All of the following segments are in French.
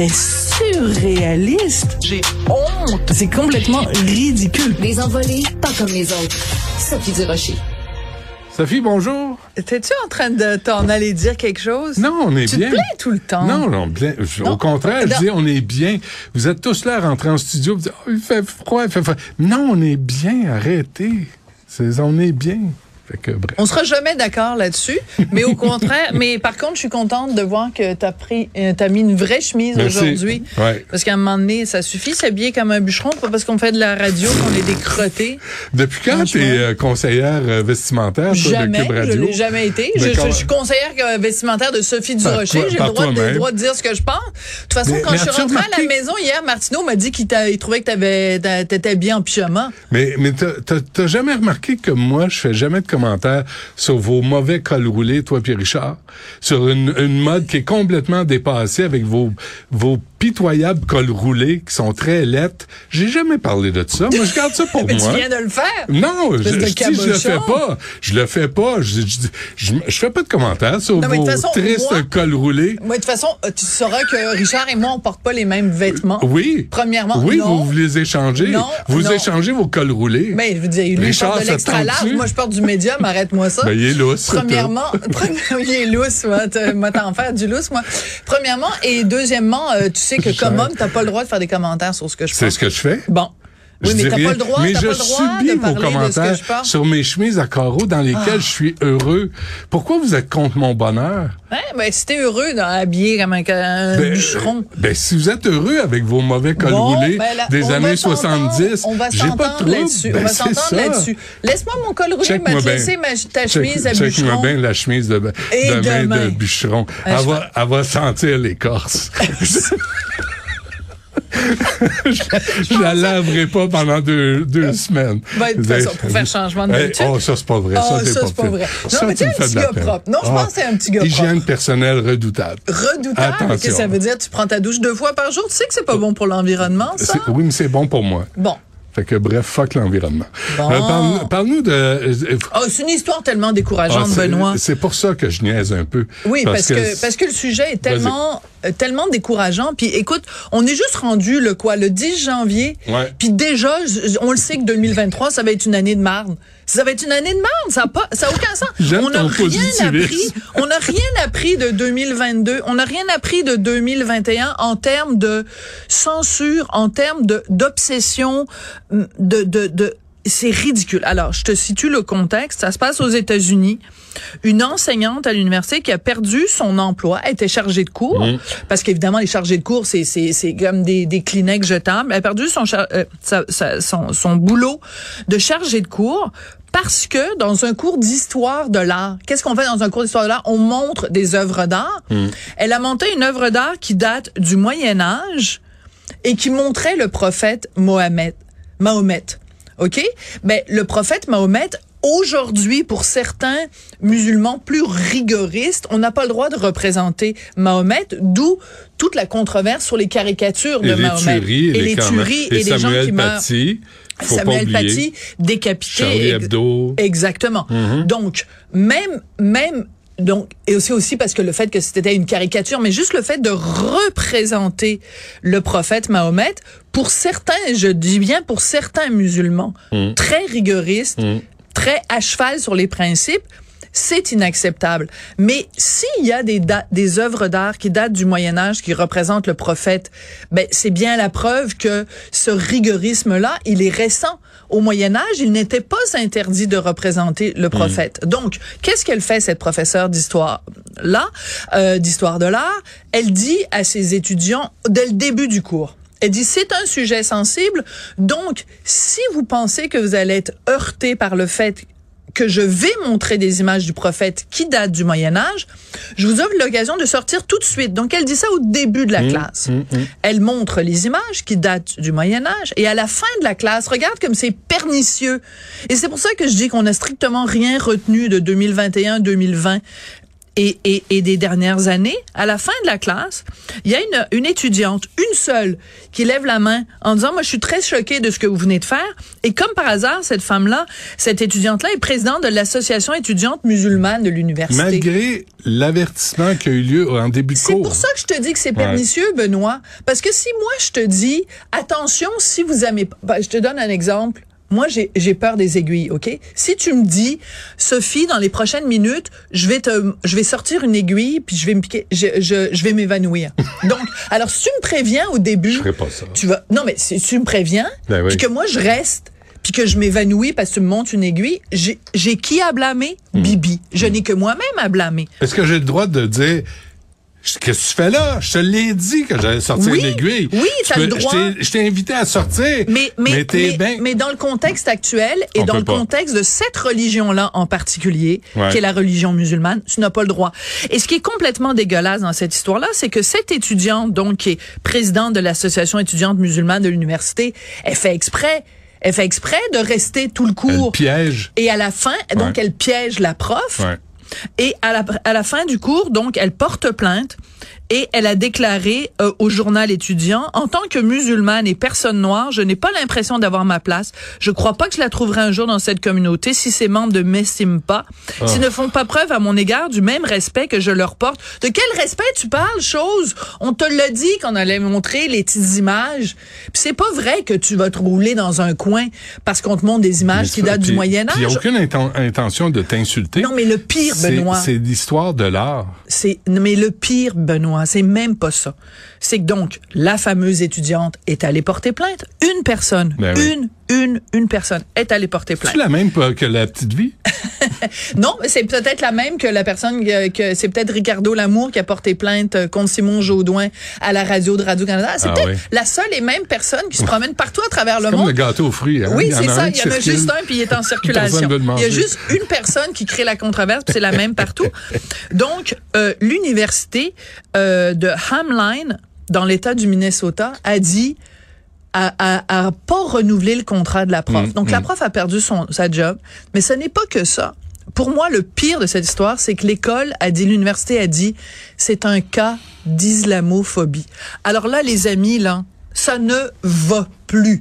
C'était surréaliste. J'ai honte. C'est complètement ridicule. Les envolées, pas comme les autres. Sophie Durocher. Sophie, bonjour. T'es-tu en train de t'en aller dire quelque chose? Non, on est tu bien. te plains tout le temps. Non, non, bien. je- Non. Au contraire, je dis on est bien. Vous êtes tous là à rentrer en studio. Vous dites, Oh, il fait froid, il fait froid. Non, on est bien. Arrêtez. C'est, on est bien. Que. On sera jamais d'accord là-dessus, mais au contraire, mais par contre, je suis contente de voir que t'as pris, euh, t'as mis une vraie chemise aujourd'hui. Ouais. Parce qu'à un moment donné, ça suffit s'habiller comme un bûcheron, pas parce qu'on fait de la radio qu'on est des crottés. Depuis quand Franchement. t'es euh, conseillère euh, vestimentaire, toi, de Jamais, Cube je Radio? l'ai jamais été. Je, je- je suis conseillère vestimentaire de Sophie Durocher. toi- J'ai le droit, de, droit dire ce que je pense. De toute façon, Mais- quand mais je suis rentrée à la maison hier, Martineau m'a dit qu'il trouvait que t'avais, t'a- t'étais bien en pyjama. Mais, mais t'as jamais remarqué que moi, je fais jamais de commentaires sur vos mauvais cols roulés, toi puis Richard, sur une, une mode qui est complètement dépassée avec vos, vos pitoyables cols roulés qui sont très lettres. J'ai jamais parlé de ça. Moi, je garde ça pour Mais moi. tu viens de le faire. Non, je, je dis, je le fais pas. Je le fais pas. Je, je, je, je fais pas de commentaires sur Non, vos façon, tristes moi- cols roulés. Moi, de toute façon, euh, tu sauras que Richard et moi, on porte pas les mêmes vêtements. Oui. Premièrement, Oui, non. vous, vous les échangez. Non, vous non. échangez vos cols roulés. Mais je veux dire, lui, il Richard, porte de l'extra large. Moi, je porte du Arrête-moi ça. Ben, il est lousse. c'est Premièrement, premièrement, il est lousse, moi, moi t'en faire du lousse, moi. Premièrement, et deuxièmement, euh, tu sais que comme homme, t'as pas le droit de faire des commentaires sur ce que je C'est pense. ce que je fais. Bon. Oui, Je mais rien, pas le droit, mais je pas le droit subis vos commentaires sur mes chemises à carreaux dans lesquelles je suis heureux. Pourquoi vous êtes contre mon bonheur? Hein, ben, si t'es heureux dans habillé comme un, un Ben, bûcheron. euh, ben, si vous êtes heureux avec vos mauvais cols Bon, roulés ben des va années s'entendre, 70, On va j'ai pas de là-dessus. Ben, on va c'est s'entendre là-dessus. Laisse-moi mon col roulé, Check-moi m'a ma, ta Check- chemise à check-moi bûcheron. bien la chemise de, de de bûcheron. Ah, Elle va, elle va sentir l'écorce. je, je la laverai pas pendant deux, deux semaines. Ben, de façon, pour faire changement de Hey, d'habitude. Oh, ça, c'est pas vrai. Ah, ça, c'est ça, pas, c'est pas vrai. Ça, Non, mais tu es me un petit gars propre. Non, je Ah, pense que c'est un petit gars Hygiène propre. personnelle redoutable. Redoutable. Attention. Qu'est-ce que ça veut dire? Tu prends ta douche deux fois par jour? Tu sais que c'est pas bon pour l'environnement, ça? Oui, mais c'est bon pour moi. Bon. Fait que bref, fuck l'environnement. Bon. parle- Parle-nous de... euh, Oh, c'est une histoire tellement ah, décourageante, c'est- Benoît. C'est pour ça que je niaise un peu. Oui, parce, que, parce que le sujet est tellement euh, tellement décourageant. Puis écoute, on est juste rendu le quoi, le 10 janvier. Ouais. Puis déjà, on le sait que 2023, ça va être une année de marde. Ça va être une année de marde. Ça a pas, ça a aucun sens. On n'a rien positivisme. appris. On n'a rien appris de 2022. On n'a rien appris de 2021 en termes de censure, en termes de d'obsession, de de de c'est ridicule. Alors, je te situe le contexte. Ça se passe aux États-Unis. Une enseignante à l'université qui a perdu son emploi, elle était chargée de cours, parce qu'évidemment, les chargés de cours, c'est, c'est, c'est comme des, des Kleenex jetables. Elle a perdu son, char- euh, sa- sa- son, son boulot de chargée de cours parce que dans un cours d'histoire de l'art, qu'est-ce qu'on fait dans un cours d'histoire de l'art? On montre des œuvres d'art. Elle a monté une œuvre d'art qui date du Moyen Âge et qui montrait le prophète Mohamed. Mahomet. OK? Ben, le prophète Mahomet, aujourd'hui, pour certains musulmans plus rigoristes, on n'a pas le droit de représenter Mahomet, d'où toute la controverse sur les caricatures Et de les Mahomet. tueries, et les carnets. tueries et, les gens Samuel qui meurent. Paty, faut Samuel. Paty décapité. Charlie Hebdo. Exactement. Donc, même, même, donc, et c'est aussi parce que le fait que c'était une caricature, mais juste le fait de représenter le prophète Mahomet, pour certains, je dis bien pour certains musulmans, très rigoristes, très à cheval sur les principes, c'est inacceptable. Mais s'il y a des, des œuvres d'art qui datent du Moyen Âge qui représentent le prophète, ben c'est bien la preuve que ce rigorisme-là, il est récent. Au Moyen Âge, il n'était pas interdit de représenter le prophète. Donc, qu'est-ce qu'elle fait cette professeure d'histoire là, euh, d'histoire de l'art? Elle dit à ses étudiants dès le début du cours. Elle dit c'est un sujet sensible, donc si vous pensez que vous allez être heurté par le fait que je vais montrer des images du prophète qui datent du Moyen Âge, je vous offre l'occasion de sortir tout de suite. Donc elle dit ça au début de la classe. Elle montre les images qui datent du Moyen Âge et à la fin de la classe, regarde comme c'est pernicieux. Et c'est pour ça que je dis qu'on n'a strictement rien retenu de 2021-2020 et, et, et, des dernières années, à la fin de la classe, il y a une, une étudiante, une seule, qui lève la main en disant, moi, je suis très choquée de ce que vous venez de faire. Et comme par hasard, cette femme-là, cette étudiante-là est présidente de l'association étudiante musulmane de l'université. Malgré l'avertissement qui a eu lieu en début de cours. C'est pour ça que je te dis que c'est pernicieux, ouais. Benoît. Parce que si moi, je te dis, attention, si vous aimez, ben, je te donne un exemple. Moi, j'ai peur des aiguilles, OK? Si tu me dis, Sophie, dans les prochaines minutes, je vais te, je vais sortir une aiguille, puis je vais me piquer, je, je, je vais m'évanouir. Donc, alors, si tu me préviens au début, je ferai pas ça. Tu vas, non, mais si tu me préviens, ben oui. puis que moi, je reste, puis que je m'évanouis parce que tu me montes une aiguille, j'ai qui à blâmer? Hmm. Bibi. Je n'ai que moi-même à blâmer. Est-ce que j'ai le droit de dire, Qu'est-ce que tu fais là? Je te l'ai dit que j'allais sortir oui, une aiguille. Oui, tu as le droit. Je t'ai invité à sortir. Mais, mais, mais, mais, ben... mais, dans le contexte actuel et On dans le pas. contexte de cette religion-là en particulier, Ouais. qui est la religion musulmane, tu n'as pas le droit. Et ce qui est complètement dégueulasse dans cette histoire-là, c'est que cette étudiante, donc, qui est présidente de l'association étudiante musulmane de l'université, elle fait exprès. Elle fait exprès de rester tout le Elle cours. piège. Et à la fin, donc, Ouais. elle piège la prof. Ouais. Et à la, à la fin du cours, donc, elle porte plainte et elle a déclaré euh, au journal étudiant, en tant que musulmane et personne noire, je n'ai pas l'impression d'avoir ma place. Je crois pas que je la trouverai un jour dans cette communauté si ces membres ne m'estiment pas, s'ils ne font pas preuve à mon égard du même respect que je leur porte. De quel respect tu parles, chose? On te l'a dit qu'on allait montrer les petites images. Puis c'est pas vrai que tu vas te rouler dans un coin parce qu'on te montre des images qui datent puis- du Moyen puis Il n'y a aucune inten- intention de t'insulter. Non, mais le pire, Benoît. C'est l'histoire de l'art. C'est mais le pire Benoît, c'est même pas ça. C'est que donc la fameuse étudiante est allée porter plainte. Une personne, Ben oui. une une une personne est allée porter plainte. C'est la même que la petite vie? Non, c'est peut-être la même que la personne que, que- c'est peut-être Ricardo Lamour qui a porté plainte euh, contre Simon Jaudoin à la radio de Radio Canada. C'est Ah peut-être oui. la seule et même personne qui se promène partout à travers le Comme monde. le gâteau aux fruits. Hein? Oui, c'est ça. Il y en a juste un, puis il est en circulation. Il y a juste une personne qui crée la controverse, puis c'est la même partout. Donc, euh, l'université euh, de Hamline, dans l'État du Minnesota, a dit à, à, à pas renouveler le contrat de la prof. Mm, Donc, la mm. prof a perdu son, sa job. Mais ce n'est pas que ça. Pour moi, le pire de cette histoire, c'est que l'école a dit, l'université a dit, c'est un cas d'islamophobie. Alors là, les amis, là, ça ne va plus.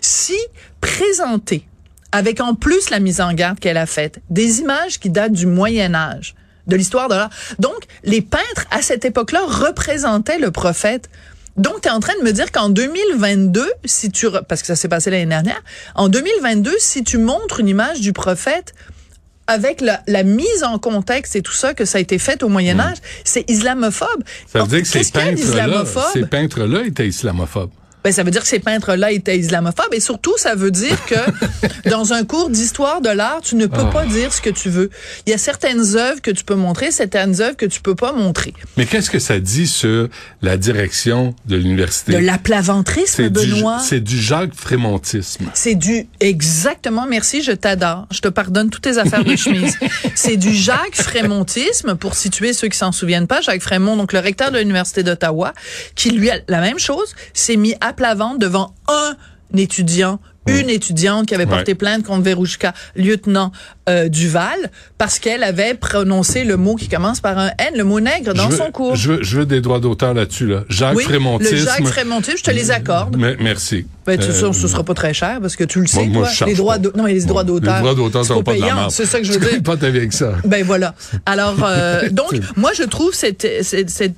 Si présenter, avec en plus la mise en garde qu'elle a faite, des images qui datent du Moyen Âge, de l'histoire de l'art. Donc, les peintres, à cette époque-là, représentaient le prophète. Donc, tu es en train de me dire qu'en 2022, si tu, parce que ça s'est passé l'année dernière, en 2022, si tu montres une image du prophète avec la, la mise en contexte et tout ça que ça a été fait au Moyen Âge, c'est islamophobe. Ça veut dire que ces peintres-là, peintres-là étaient islamophobes. Ben, ça veut dire que ces peintres-là étaient islamophobes et surtout, ça veut dire que dans un cours d'histoire de l'art, tu ne peux Oh. pas dire ce que tu veux. Il y a certaines œuvres que tu peux montrer, certaines œuvres que tu peux pas montrer. Mais qu'est-ce que ça dit sur la direction de l'université? De l'aplaventrisme, Benoît? c'est du Jacques Frémontisme. C'est du exactement. Merci, je t'adore. Je te pardonne toutes tes affaires de chemise. C'est du Jacques Frémontisme pour situer ceux qui s'en souviennent pas. Jacques Frémont, donc le recteur de l'université d'Ottawa, qui lui a la même chose, s'est mis à plat ventre devant un étudiant. Une étudiante qui avait porté Ouais. plainte contre Verouchka, lieutenant euh, Duval, parce qu'elle avait prononcé le mot qui commence par un N, le mot nègre, dans je veux, son cours. Je veux, je veux des droits d'auteur là-dessus. Là. Jacques oui, Frémontisme. le Jacques Frémontisme, je te les accorde. Me- merci. Ben, tu Euh, sais, ce sera pas très cher parce que tu le sais, moi, toi. je les droits pas. d'au- non, mais les Bon, droits d'auteur. Les droits d'auteur sont pas de la payant, merde. C'est ça que je veux dire. pas avec ça. Ben voilà. Alors, euh, donc, moi, je trouve cet, cet, cet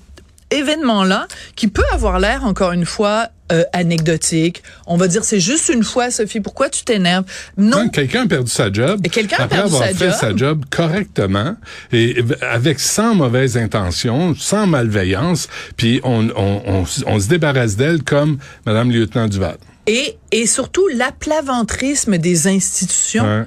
événement-là qui peut avoir l'air, encore une fois, euh, anecdotique. On va dire, c'est juste une fois, Sophie, pourquoi tu t'énerves? Non. Quelqu'un a perdu sa job, quelqu'un a après perdu avoir sa fait job. sa job correctement et avec sans mauvaise intention, sans malveillance, puis on, on, on, se débarrasse d'elle comme Madame lieutenant Duval. Et, et surtout, l'aplaventrisme des institutions. Ouais.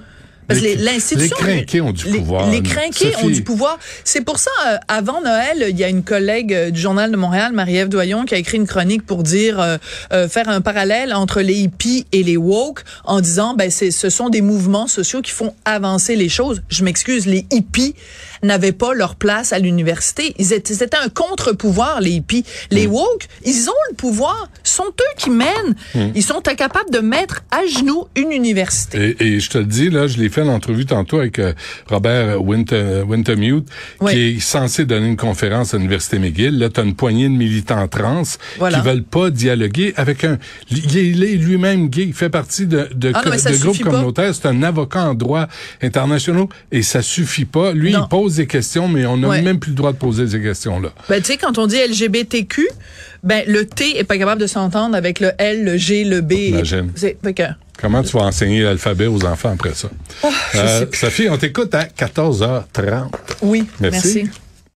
Parce Les- l'institution. les crinqués ont du les- pouvoir, Les crinqués ont du pouvoir. C'est pour ça, euh, avant Noël, il y a une collègue euh, du Journal de Montréal, Marie-Ève Doyon, qui a écrit une chronique pour dire, euh, euh, faire un parallèle entre les hippies et les woke en disant, ben, c'est, ce sont des mouvements sociaux qui font avancer les choses. Je m'excuse, les hippies n'avaient pas leur place à l'université. Ils étaient, c'était un contre-pouvoir, les hippies. Les Mm. woke, ils ont le pouvoir. Sont eux qui mènent. Mm. Ils sont incapables de mettre à genoux une université. Et, et je te le dis, là, je l'ai fait l'entrevue tantôt avec euh, Robert Winter, Wintermute, Oui. qui est censé donner une conférence à l'Université McGill. Là, tu as une poignée de militants trans Voilà. qui veulent pas dialoguer avec un... Il est, lui-même gay, il fait partie de, de, Ah non, de groupes communautaires. C'est un avocat en droit internationaux et ça suffit pas. Lui, Non. il pose des questions, mais on n'a Ouais. même plus le droit de poser ces questions-là. Ben, tu sais, quand on dit LGBTQ, ben, le T est pas capable de s'entendre avec le L, le G, le B. Imagine. C'est, fait que, Comment tu vas enseigner l'alphabet aux enfants après ça? Je Euh. Sophie, on t'écoute à 14h30. oui, Merci. merci.